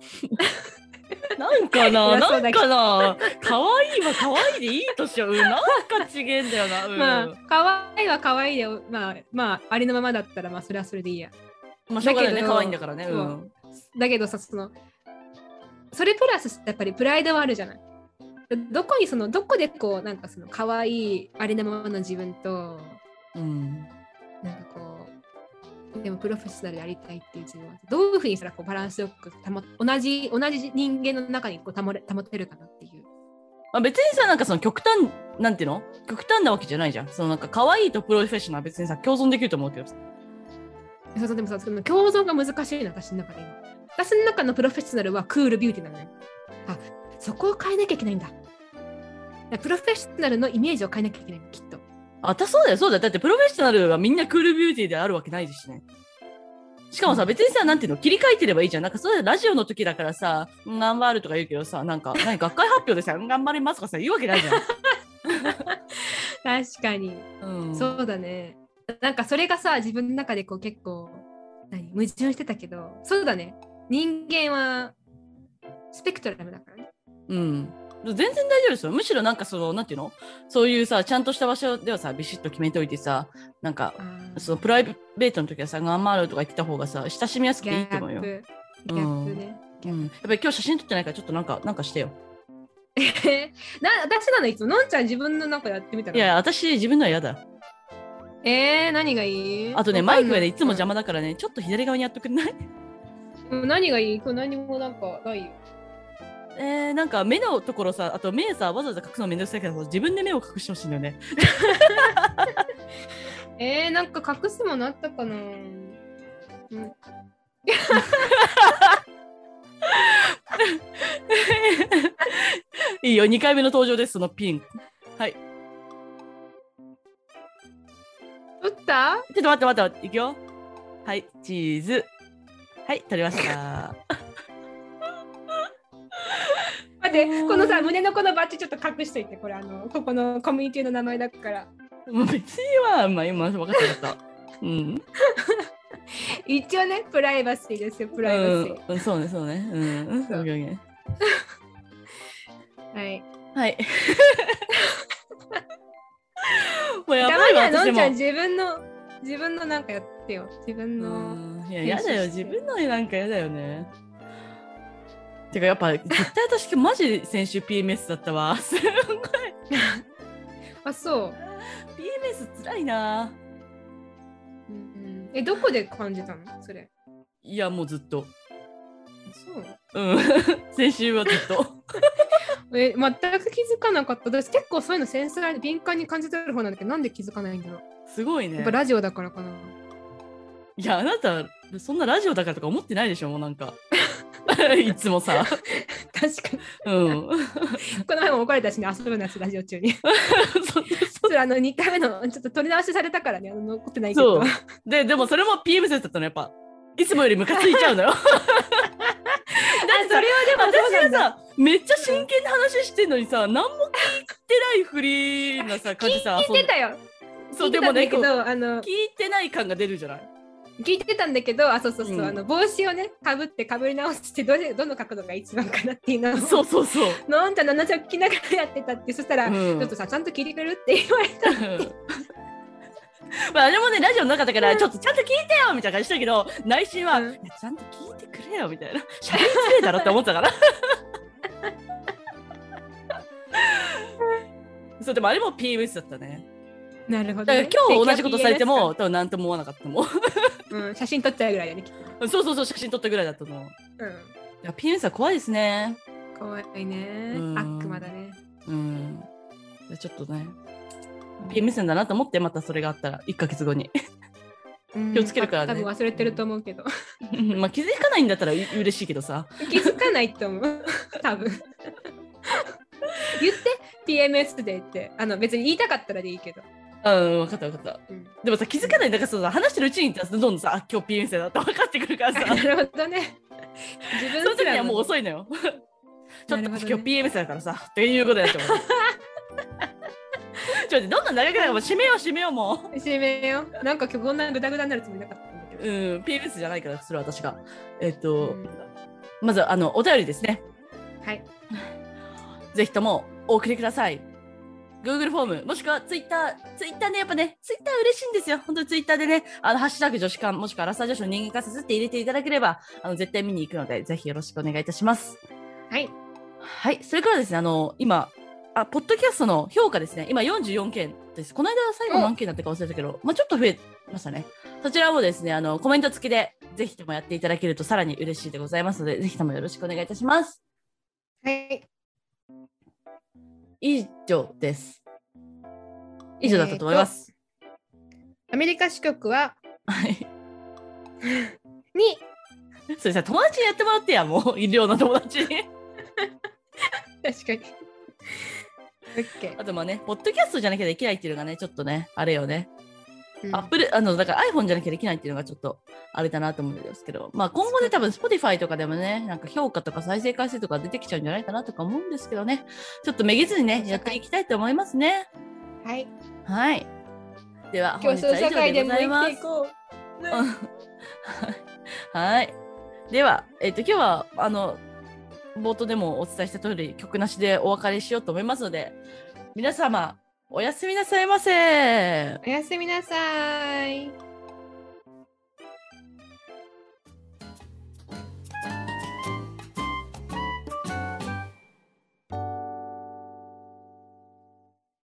なんかななんかな可愛いは可愛いでいいとしよう。うんなんかちげえんだよな、う
う、
ん、
まあ可愛いは可愛いでまあまあありのままだったらまあそれはそれでいいや
まあしょうがないね。
だけど
可愛いんだからね。う。
ん。だけどさそのそれプラスやっぱりプライドはあるじゃない？どこにそのどこでこうなんかその可愛いありのままの自分と
うん。
なんかこうでもプロフェッショナルでやりたいっていう自分はどういうふうにしたらこうバランスよく保同じ同じ人間の中にこう保れ保てるかなっていう。
まあ、別にさなんかその極端なんていうの？極端なわけじゃないじゃん。そのなんか可愛いとプロフェッショナルは別にさ共存できると思うけどさ
そうでもさその共存が難しいの私の中で今。私の中のプロフェッショナルはクールビューティーなのね。あそこを変えなきゃいけないんだ。プロフェッショナルのイメージを変えなきゃいけないのきっと。
あたそうだよそうだよだってプロフェッショナルがみんなクールビューティーであるわけないですしねしかもさ、
うん
別にさ、なんていうの、切り替えてればいいじゃん。なんかそういうラジオの時だからさ、うん頑張るとか言うけどさ、なんか、何、学会発表でさ、うん頑張りますとかさ、言うわけないじゃ
確かに。
ん。うん。
そうだね。なんかそれがさ、自分の中でこう結構、何矛盾してたけど、そうだね。人間はスペクトラムだからね。
うん。全然大丈夫ですよ。むしろなんかその、なんていうの？そういうさ、ちゃんとした場所ではさ、ビシッと決めておいてさ、なんか、そのプライベートの時はさ、頑張るとか言ってた方がさ、親しみやすくていいと思うよ。
ップ。ギャ
うん
ップね。
うん。やっぱり今日写真撮ってないから、ちょっとなんか、なんかしてよ。
な私なの？いつも？のんちゃん自分のなんかやってみたら
いや、私、自分のは嫌だ。
えー、何がいい？
あとね、マイクがね、いつも邪魔だからね、ちょっと左側にやっとくんない？
うん 何がいい？これ何もなんかない？よ。
えー、なんか目のところさ、あと目さ、わざわざ隠すのめんどくさいけど、自分で目を隠してほしいんだよね。
えー、なんか隠すものあったかな？うん
いいよ、2回目の登場です、そのピン。はい。
った？
ょっと待って待って待って、いくよ。はい、チーズ。はい、取りました。
待って、このさ、胸のこのバッジちょっと隠しといて、これあの、ここのコミュニティの名前だから。
別には、まあ今、分かってなかった。うん。
一応ね、プライバシーですよ、プライバシー。
うん、そうね、そうね。うん。
そう
オッケーオッケ
はい。
ーはい。もうやばいわ、私も
はのんちゃん。自分の、自分のなんかやってよ。自分の。
うんいや、やだよ。自分のなんかやだよね。てか、やっぱ、絶対私、マジで先週 PMS だったわ。すごい。
あ、そう。
PMS つらいな。
うんえ、どこで感じたの？それ。
いや、もうずっと。
そう。
うん。先週はずっと。
え、全く気づかなかった。私結構そういうの繊細で敏感に感じてる方なんだけど、なんで気づかないんだろう。
すごいね
やっぱ。ラジオだからかな。
いや、あなた、そんなラジオだからとか思ってないでしょ、もうなんか。いつもさ。
確かに。
うん。
この前も怒られたしね、遊ぶなし、ラジオ中に。
そ
それあの2回目のちょっと取り直しされたからね、あの残ってないけど。
そうで、でもそれも PMS だったの、やっぱ。いつもよりムカついちゃうのよ。
それはでも
私
なんだ
がさ、めっちゃ真剣な話してんのにさ、何も聞いてないふりなさ、感じさ、
聞いてたよ。
そう、でもね、
けど、あの
聞いてない感が出るじゃない？
聞いてたんだけど、あ、そうそうそう、
うん
あの帽子をね、かぶってかぶり直してどれ、どの角度が一番かなっていうのを、
そうそうそう。
のんちゃん7着聞きながらやってたって、そしたら、
うん
ちょっとさ、ちゃんと聞いてくれるって言われた。
まあ、あれもね、ラジオの中だから、ちょっとちゃんと聞いてよみたいな感じしたけど、内心は、
うん
ちゃんと聞いてくれよみたいな。喋りづれえだろって思ってたから。そう、でもあれも PMS だったね。
なるほど、
だから
ね。
今日同じことされて
定
も、多分何とも思わなかったもん。
うん、写真撮っちゃうぐらいだね、きっと。
そうそうそう、写真撮ったぐらいだったの。い
うん。
や、PMS は怖いですね。
怖いね
う。ん
悪魔だね。
うん。でちょっとね、PMS なんだなと思って、またそれがあったら、1ヶ月後に。
うん
気をつけるからね
多分忘れてると思うけど。
まあ気づかないんだったらう嬉しいけどさ。
気づかないと思う。多分。言って PMS でってあの別に言いたかったらでいいけど。
うん、分かった分かった。
うん
でもさ、気づかないんだからさ、話してるうちにどんどんさ、あ今日 PMS だって分かってくるからさ、
なるほどね。自分
その時にはもう
い。
遅いのよ。ちょっと、
ね
今日 PMS だからさ、っていうことやっても。ちょっとどんどん長くなるもう締めよう締めようもう。
締めよう。なんか今日こんなグダグダになるつもりなかったんだけど。
うん、PMS じゃないから、それは私が。えっと、
うん
まずあのお便りですね。
はい。
ぜひともお送りください。Google フォーム、もしくは Twitter、Twitter ね、やっぱね、Twitter 嬉しいんですよ。本当に Twitter でね、あの、ハッシュタグ女子館、もしくはラスター女子の人間観察って入れていただければ、あの、絶対見に行くので、ぜひよろしくお願いいたします。
はい。
はい。それからですね、あの、今、あ、ポッドキャストの評価ですね、今44件です。この間最後何件だったか忘れたけど、まあちょっと増えましたね。そちらもですね、あの、コメント付きで、ぜひともやっていただけるとさらに嬉しいでございますので、ぜひともよろしくお願いいたします。
はい。
以上です。以上だったと思います。
アメリカ支局は
はい。
に
それさ、友達にやってもらってや、もう、医療の友達に。
確かに。
あとまあね、ポッドキャストじゃなきゃできないっていうのがね、ちょっとね、あれよね。
うん
アップル、あの、だから iPhone じゃなきゃできないっていうのがちょっと、あれだなと思うんですけど、まあ今後ね、多分 Spotify とかでもね、なんか評価とか再生回数とか出てきちゃうんじゃないかなとか思うんですけどね、ちょっとめげずにね、やっていきたいと思いますね。
はい。
はい。では、
競争社会でも
本日は以上
生きていこう。
う んはい。では、えっ、と、今日は、あの、冒頭でもお伝えした通り、曲なしでお別れしようと思いますので、皆様、おやすみなさいませ。
おやすみなさい。